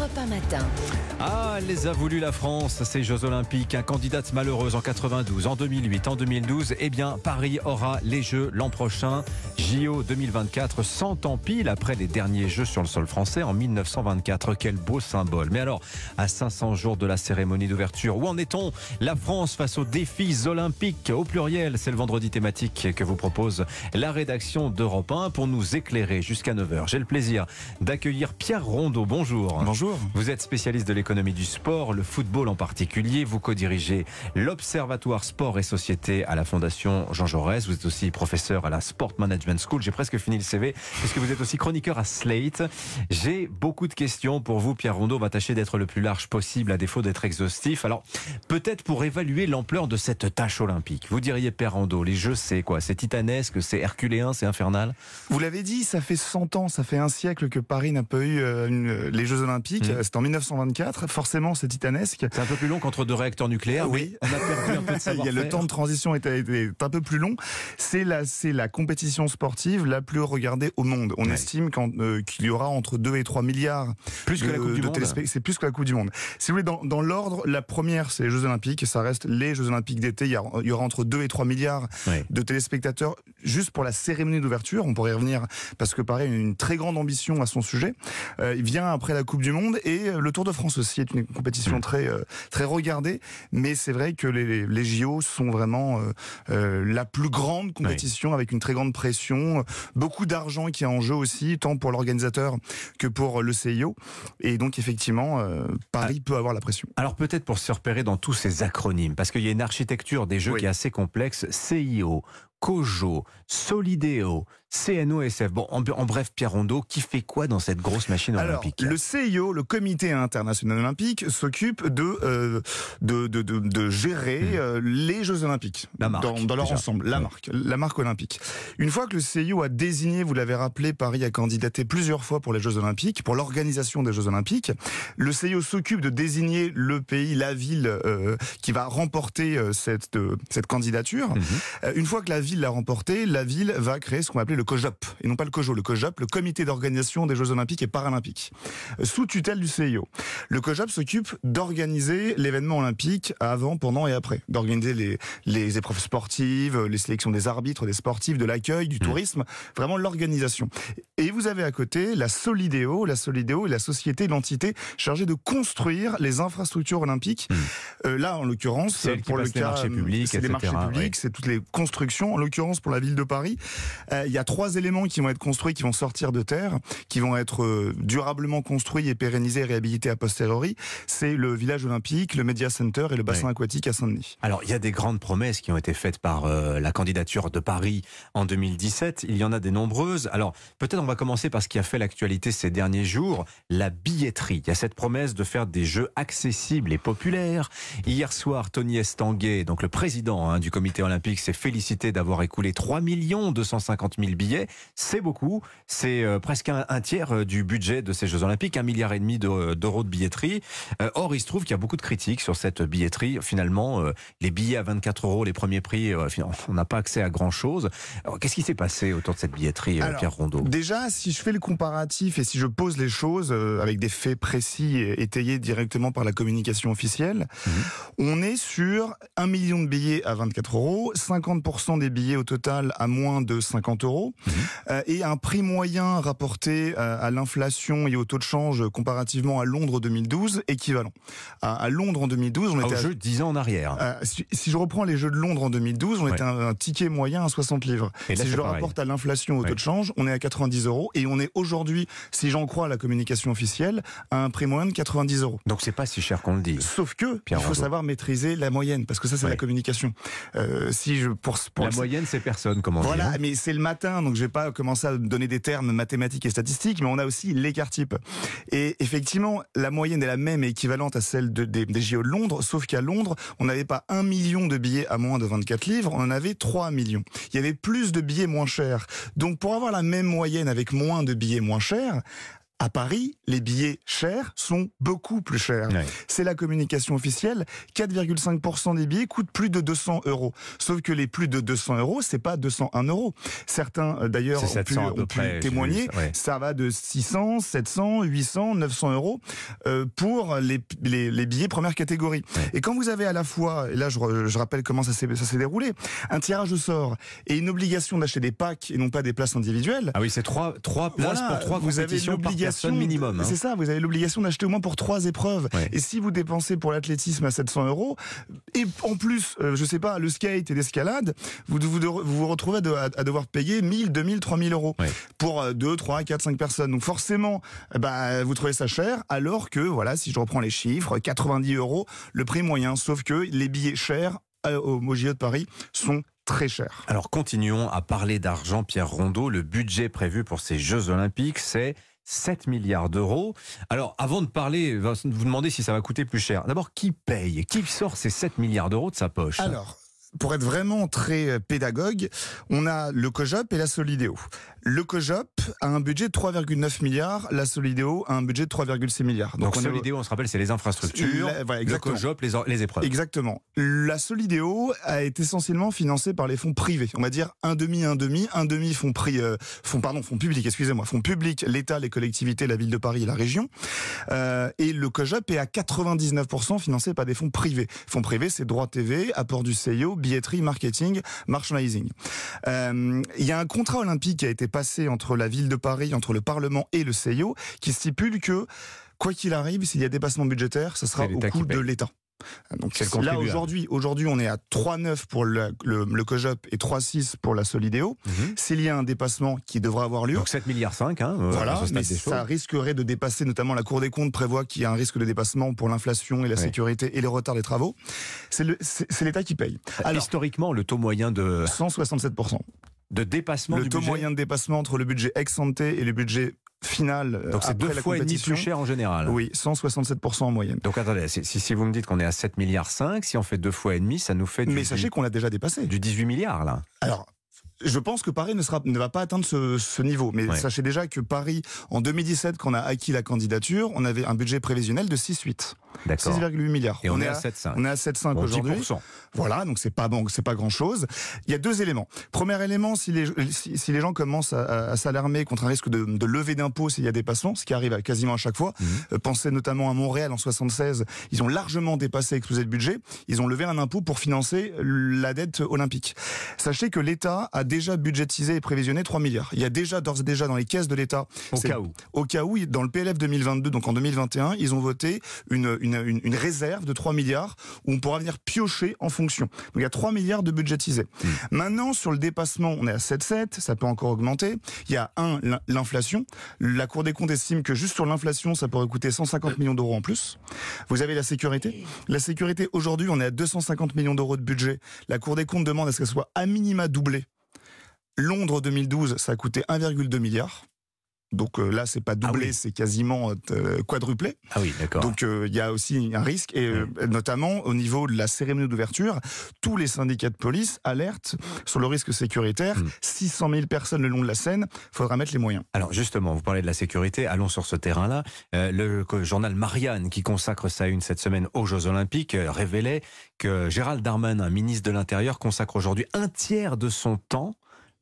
Europe 1 matin. Ah, elle les a voulu la France, ces Jeux Olympiques. Un candidate malheureuse en 92, en 2008, en 2012. Eh bien, Paris aura les Jeux l'an prochain. JO 2024, 100 ans pile après les derniers Jeux sur le sol français en 1924. Quel beau symbole. Mais alors, à 500 jours de la cérémonie d'ouverture, où en est-on? La France face aux défis olympiques au pluriel. C'est le vendredi thématique que vous propose la rédaction d'Europe 1 pour nous éclairer jusqu'à 9h. J'ai le plaisir d'accueillir Pierre Rondeau. Bonjour. Bonjour. Vous êtes spécialiste de l'économie du sport, le football en particulier. Vous co-dirigez l'Observatoire Sport et Société à la Fondation Jean Jaurès. Vous êtes aussi professeur à la Sport Management School. J'ai presque fini le CV puisque vous êtes aussi chroniqueur à Slate. J'ai beaucoup de questions pour vous, Pierre Rondeau. On va tâcher d'être le plus large possible à défaut d'être exhaustif. Alors, peut-être pour évaluer l'ampleur de cette tâche olympique. Vous diriez, Pierre Rondeau, les Jeux, c'est quoi? C'est titanesque, c'est herculéen, c'est infernal? Vous l'avez dit, ça fait 100 ans, ça fait un siècle que Paris n'a pas eu euh, une- les Jeux Olympiques. Mmh. C'était en 1924. Forcément, c'est titanesque. C'est un peu plus long qu'entre deux réacteurs nucléaires. Oui. mais On a perdu un peu de Il y a le temps de transition est, un peu plus long. C'est la, c'est la compétition sportive la plus regardée au monde. On Ouais. estime euh, qu'il y aura entre 2 et 3 milliards Plus que de- la Coupe du Monde. C'est plus que la Coupe du Monde. Si vous voulez, dans, dans l'ordre, la première, c'est les Jeux Olympiques. Ça reste les Jeux Olympiques d'été. Il y, a- il y aura entre 2 et 3 milliards Ouais. de téléspectateurs juste pour la cérémonie d'ouverture. On pourrait y revenir parce que pareil, une très grande ambition à son sujet. Euh, il vient après la Coupe du Monde et euh, le Tour de France aussi est une compétition Mm. très euh, très regardée. Mais c'est vrai que les, les JO sont vraiment euh, la plus grande compétition avec une très grande pression, beaucoup d'argent qui est en jeu aussi, tant pour l'organisateur que pour le CIO. Et donc effectivement, euh, Paris peut avoir la pression. Alors peut-être pour se repérer dans tous ces acronymes, parce qu'il y a une architecture des jeux Oui. qui est assez complexe. CIO, COJO, Solideo, CNOSF. Bon, en, en bref, Pierre Rondeau, qui fait quoi dans cette grosse machine Alors, olympique le CIO, le Comité international olympique, s'occupe de, euh, de, de, de, de gérer Hmm. euh, les Jeux olympiques La marque, dans, dans leur déjà. ensemble, la Ouais. marque, la marque olympique. Une fois que le CIO a désigné, vous l'avez rappelé, Paris a candidaté plusieurs fois pour les Jeux olympiques, pour l'organisation des Jeux olympiques. Le CIO s'occupe de désigner le pays, la ville euh, qui va remporter cette, cette candidature. Euh, Une fois que la ville l'a remporté, la ville va créer ce qu'on appeler le COJOP, et non pas le COJO, le COJOP, le Comité d'organisation des Jeux Olympiques et Paralympiques, euh, sous tutelle du CIO. Le COJOP s'occupe d'organiser l'événement olympique avant, pendant et après, d'organiser les, les épreuves sportives, euh, les sélections des arbitres, des sportifs, de l'accueil, du tourisme, vraiment l'organisation. Et vous avez à côté la Solideo, la Solideo est la société, l'entité chargée de construire les infrastructures olympiques. Euh, là, en l'occurrence, pour le cas, marchés publics, c'est les marchés publics, c'est toutes les constructions. En l'occurrence, pour la ville de Paris, euh, il y a trois éléments qui vont être construits, qui vont sortir de terre, qui vont être euh, durablement construits et pérennisés et réhabilités a posteriori. C'est le village olympique, le Media Center et le bassin aquatique à Saint-Denis. Alors, il y a des grandes promesses qui ont été faites par euh, la candidature de Paris en 2017. Il y en a des nombreuses. Alors, peut-être on va commencer par ce qui a fait l'actualité ces derniers jours, la billetterie. Il y a cette promesse de faire des jeux accessibles et populaires. Hier soir, Tony Estanguet, donc le président hein, du comité olympique, s'est félicité d'avoir écoulé 3 250 000 billets. C'est beaucoup. C'est euh, presque un, un tiers euh, du budget de ces Jeux olympiques, un milliard et demi de- d'euros de billetterie. Euh, or, il se trouve qu'il y a beaucoup de critiques sur cette billetterie. Finalement, euh, les billets à 24 euros, les premiers prix, euh, on n'a pas accès à grand chose. Alors, Qu'est-ce qui s'est passé autour de cette billetterie, euh, Alors, Pierre Rondeau? Déjà, si je fais le comparatif et si je pose les choses euh, avec des faits précis et étayés directement par la communication officielle, Mhm. on est sur un million de billets à 24 euros, 50% des billets au total à moins de 50 euros, Mhm. euh, et un prix moyen rapporté euh, à l'inflation et au taux de change comparativement à Londres 2012 équivalent. À, à Londres en 2012, on Ah, Au était à- jeu 10 ans en arrière. euh, si, si je reprends les Jeux de Londres en 2012, on Ouais. était un, un ticket moyen à 60 livres. Et là, si je le rapporte à l'inflation au Ouais. taux de change, on est à 90 euros et on est aujourd'hui, si j'en crois à la communication officielle, à un prix moyen de 90 euros. Donc c'est pas si cher qu'on le dit. Sauf que Pierre il faut Rondeau. savoir maîtriser la moyenne parce que ça c'est Ouais. la communication. Si je pour, pour La moyenne, c'est personne, comme on dit. voilà, hein. mais c'est le matin, donc je vais pas commencer à donner des termes mathématiques et statistiques, mais on a aussi l'écart type. Et effectivement, la moyenne est la même et équivalente à celle de- des, des JO de Londres, sauf qu'à Londres, on n'avait pas un million de billets à moins de 24 livres, on en avait 3 millions. Il y avait plus de billets moins chers. Donc pour avoir la même moyenne avec moins de billets moins chers, À Paris, les billets chers sont beaucoup plus chers. C'est la communication officielle. 4,5% des billets coûtent plus de 200 euros. Sauf que les plus de 200 euros, c'est pas 201 euros. Certains, euh, d'ailleurs, ont pu, ont pu témoigner. Ça va de 600, 700, 800, 900 euros euh, pour les, les, les, billets première catégorie. Et quand vous avez à la fois, et là je, je rappelle comment ça s'est déroulé, un tirage au sort et une obligation d'acheter des packs et non pas des places individuelles. Ah oui, c'est trois, trois places pour trois vous avez l'obligation minimum. Hein. C'est ça, vous avez l'obligation d'acheter au moins pour trois épreuves. Et si vous dépensez pour l'athlétisme à 700 euros, et en plus, euh, je sais pas, le skate et l'escalade, vous, vous, vous retrouvez à, devoir payer 1000, 2000, 3000 euros pour 2, 3, 4, 5 personnes. Donc forcément, bah, vous trouvez ça cher, alors que, voilà, si je reprends les chiffres, 90 euros le prix moyen. Sauf que les billets chers euh, au MoJO de Paris sont très chers. Alors continuons à parler d'argent, Pierre Rondeau. Le budget prévu pour ces Jeux Olympiques, c'est 7 milliards d'euros. Alors, avant de parler, vous demandez si ça va coûter plus cher. D'abord, qui paye? Qui sort ces 7 milliards d'euros de sa poche? Alors, pour être vraiment très euh, pédagogue, on a le COJOP et la Solidéo. Le COJOP a un budget de 3,9 milliards, la Solidéo a un budget de 3,6 milliards. Donc, Donc Solidéo, on se rappelle, c'est les infrastructures, le COJOP, les, les, épreuves. Exactement. La Solidéo a été essentiellement financée par les fonds privés. On va dire un demi, un demi, un demi fonds, pri, euh, fonds, pardon, fonds publics, excusez-moi, fonds publics, l'État, les collectivités, la ville de Paris et la région. Euh, et le COJOP est à 99% financé par des fonds privés. Fonds privés, c'est droit TV, apport du CIO, billetterie, marketing, merchandising. Euh, il y a un contrat olympique qui a été passé entre la ville de Paris, entre le Parlement et le CIO, qui stipule que quoi qu'il arrive, s'il y a dépassement budgétaire, ce sera au coût de l'État. Donc là aujourd'hui, aujourd'hui on est à 3,9 pour le, le, COJOP et 3,6 pour la Solidéo. Mhm. S'il y a un dépassement qui devra avoir lieu, donc 7 milliards 5, hein, euh, voilà, mais ça risquerait de dépasser, notamment la Cour des comptes prévoit qu'il y a un risque de dépassement pour l'inflation et la sécurité et les retards des travaux. C'est l'État qui paye. Alors, Historiquement, le taux moyen de 167 de dépassement le taux moyen de dépassement entre le budget ex ante et le budget final. Euh, Donc c'est deux fois et demi plus cher en général. Oui, 167% en moyenne. Donc attendez, si, si vous me dites qu'on est à 7 milliards 5, si on fait deux fois et demi, ça nous fait du, Mais sachez qu'on l'a déjà dépassé. Du 18 milliards là. Alors je pense que Paris ne, sera, ne va pas atteindre ce, ce niveau. Mais sachez déjà que Paris, en 2017, quand on a acquis la candidature, on avait un budget prévisionnel de 6,8. 6,8 milliards. Et on, est à 7,5. On est à 7,5 aujourd'hui. Voilà, donc c'est pas bon, c'est pas grand chose. Il y a deux éléments. Premier élément, si les, si, les gens commencent à, à, s'alarmer contre un risque de, de lever d'impôts s'il y a des passants, ce qui arrive quasiment à chaque fois, mmh. euh, pensez notamment à Montréal en 76, ils ont largement dépassé, explosé le budget, ils ont levé un impôt pour financer la dette olympique. Sachez que l'État a déjà budgétisé et prévisionné 3 milliards. Il y a déjà, d'ores et déjà, dans les caisses de l'État. Au cas où. Au cas où, dans le PLF 2022, donc en 2021, ils ont voté une, une, une, réserve de 3 milliards où on pourra venir piocher en fonction. Donc il y a 3 milliards de budgétisés. Hmm. Maintenant, sur le dépassement, on est à 7,7, ça peut encore augmenter. Il y a un, l'inflation. La Cour des comptes estime que juste sur l'inflation, ça pourrait coûter 150 millions d'euros en plus. Vous avez la sécurité. La sécurité, aujourd'hui, on est à 250 millions d'euros de budget. La Cour des comptes demande à ce qu'elle soit à minima doublée Londres 2012, ça a coûté 1,2 milliard. Donc euh, là, c'est pas doublé, ah c'est quasiment euh, quadruplé. Ah oui, d'accord. Donc euh, il y a aussi un risque, et notamment au niveau de la cérémonie d'ouverture, tous les syndicats de police alertent sur le risque sécuritaire. 600 hmm. 000 personnes le long de la Seine, faudra mettre les moyens. Alors justement, vous parlez de la sécurité, allons sur ce terrain-là. le journal Marianne, qui consacre sa une cette semaine aux Jeux Olympiques, révélait que Gérald Darmanin, ministre de l'Intérieur, consacre aujourd'hui un tiers de son temps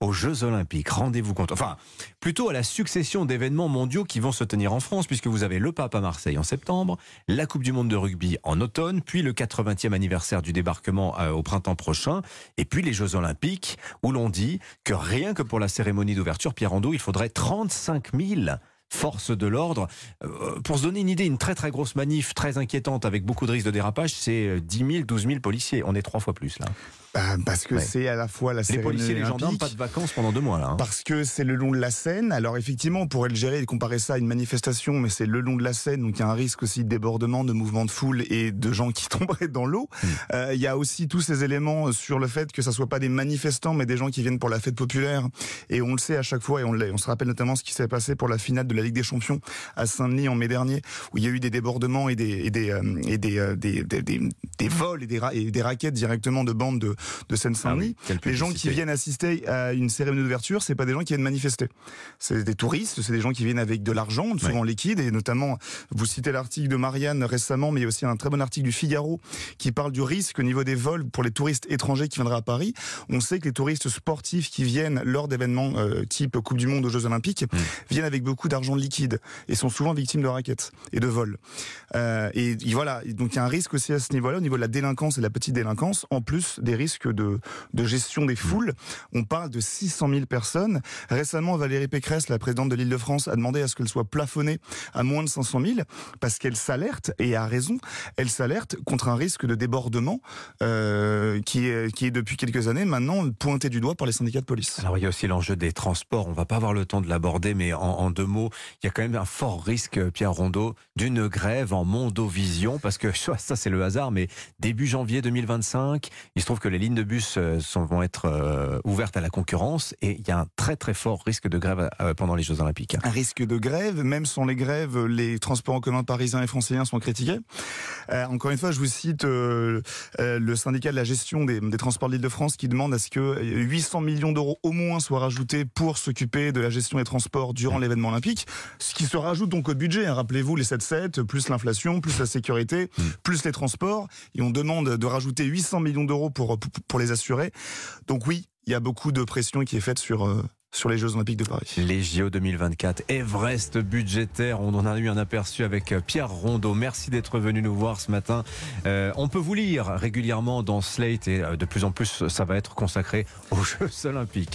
aux Jeux Olympiques. Rendez-vous compte. Enfin, plutôt à la succession d'événements mondiaux qui vont se tenir en France, puisque vous avez le Pape à Marseille en septembre, la Coupe du Monde de rugby en automne, puis le 80e anniversaire du débarquement euh, au printemps prochain, et puis les Jeux Olympiques, où l'on dit que rien que pour la cérémonie d'ouverture, Pierre Rondeau, il faudrait 35 000 forces de l'ordre. Euh, pour se donner une idée, une très très grosse manif, très inquiétante, avec beaucoup de risques de dérapage, c'est 10 000, 12 000 policiers. On est trois fois plus là. Bah, parce que c'est à la fois la Les policiers et les gendarmes, pas de vacances pendant deux mois là. Hein. Parce que c'est le long de la Seine. Alors effectivement, on pourrait le gérer et comparer ça à une manifestation, mais c'est le long de la Seine, donc il y a un risque aussi de débordement, de mouvement de foule et de gens qui tomberaient dans l'eau. Hmm. Euh, il y a aussi tous ces éléments sur le fait que ça soit pas des manifestants, mais des gens qui viennent pour la fête populaire. Et on le sait à chaque fois, et on, on se rappelle notamment ce qui s'est passé pour la finale de la Ligue des Champions à Saint-Denis en mai dernier, où il y a eu des débordements et des et des euh, et des, euh, des, des, des, vols et des, et des raquettes directement de bandes de, de Seine-Saint-Denis. Ah oui, les gens qui viennent assister à une cérémonie d'ouverture, c'est pas des gens qui viennent manifester. C'est des touristes, c'est des gens qui viennent avec de l'argent, souvent liquide, et notamment, vous citez l'article de Marianne récemment, mais il y a aussi un très bon article du Figaro qui parle du risque au niveau des vols pour les touristes étrangers qui viendraient à Paris. On sait que les touristes sportifs qui viennent lors d'événements euh, type Coupe du Monde aux Jeux Olympiques viennent avec beaucoup d'argent liquide et sont souvent victimes de raquettes et de vols. Euh, et, et voilà, donc il y a un risque aussi à ce niveau-là, au niveau de la délinquance et de la petite délinquance, en plus des risques de, de gestion des foules. On parle de 600 000 personnes. Récemment, Valérie Pécresse, la présidente de l'Île-de-France, a demandé à ce qu'elle soit plafonnée à moins de 500 000 parce qu'elle s'alerte, et a raison, elle s'alerte contre un risque de débordement euh, qui, est, qui est depuis quelques années maintenant pointé du doigt par les syndicats de police. Alors il y a aussi l'enjeu des transports. On va pas avoir le temps de l'aborder, mais en, en deux mots, il y a quand même un fort risque, Pierre Rondeau, d'une grève en Mondovision, parce que ça c'est le hasard, mais début janvier 2025, il se trouve que les lignes de bus euh, sont, vont être euh, ouvertes à la concurrence et il y a un très très fort risque de grève euh, pendant les Jeux Olympiques. un risque de grève. Même sans les grèves, les transports en commun parisiens et franciliens sont critiqués. Euh, encore une fois, je vous cite euh, euh, le syndicat de la gestion des, des transports de l'Île-de-France qui demande à ce que 800 millions d'euros au moins soient rajoutés pour s'occuper de la gestion des transports durant l'événement olympique. Ce qui se rajoute donc au budget. hein. Rappelez-vous les 7-7, plus l'inflation, plus la sécurité, plus les transports. Et on demande de rajouter 800 millions d'euros pour, pour, pour les assurer. Donc oui, il y a beaucoup de pression qui est faite sur, euh, les Jeux Olympiques de Paris. Les JO 2024, Everest budgétaire, on en a eu un aperçu avec Pierre Rondeau. Merci d'être venu nous voir ce matin. Euh, on peut vous lire régulièrement dans Slate et euh, de plus en plus ça va être consacré aux Jeux Olympiques.